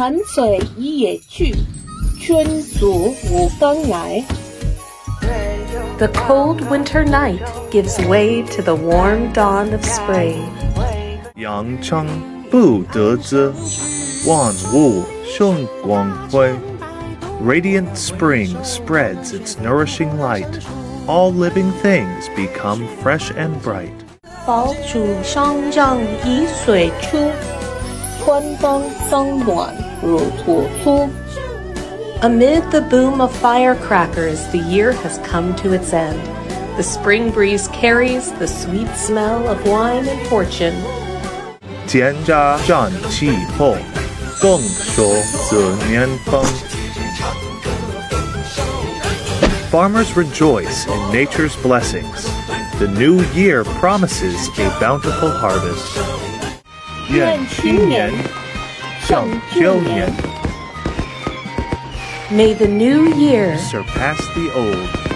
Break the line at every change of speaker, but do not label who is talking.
寒水一也去，春属五更来。
The cold winter night gives way to the warm dawn of spring.
阳春布德之，万物生光辉。Radiant spring spreads its nourishing light. All living things become fresh and bright.
宝主上让以水出，春风生暖如土出。
Amid the boom of firecrackers, the year has come to its end. The spring breeze carries the sweet smell of wine and fortune.
蒹葭战气候，更说此年丰。Farmers rejoice in nature's blessings. The new year promises a bountiful harvest. 愿青年 shall.
May the new year
surpass the old.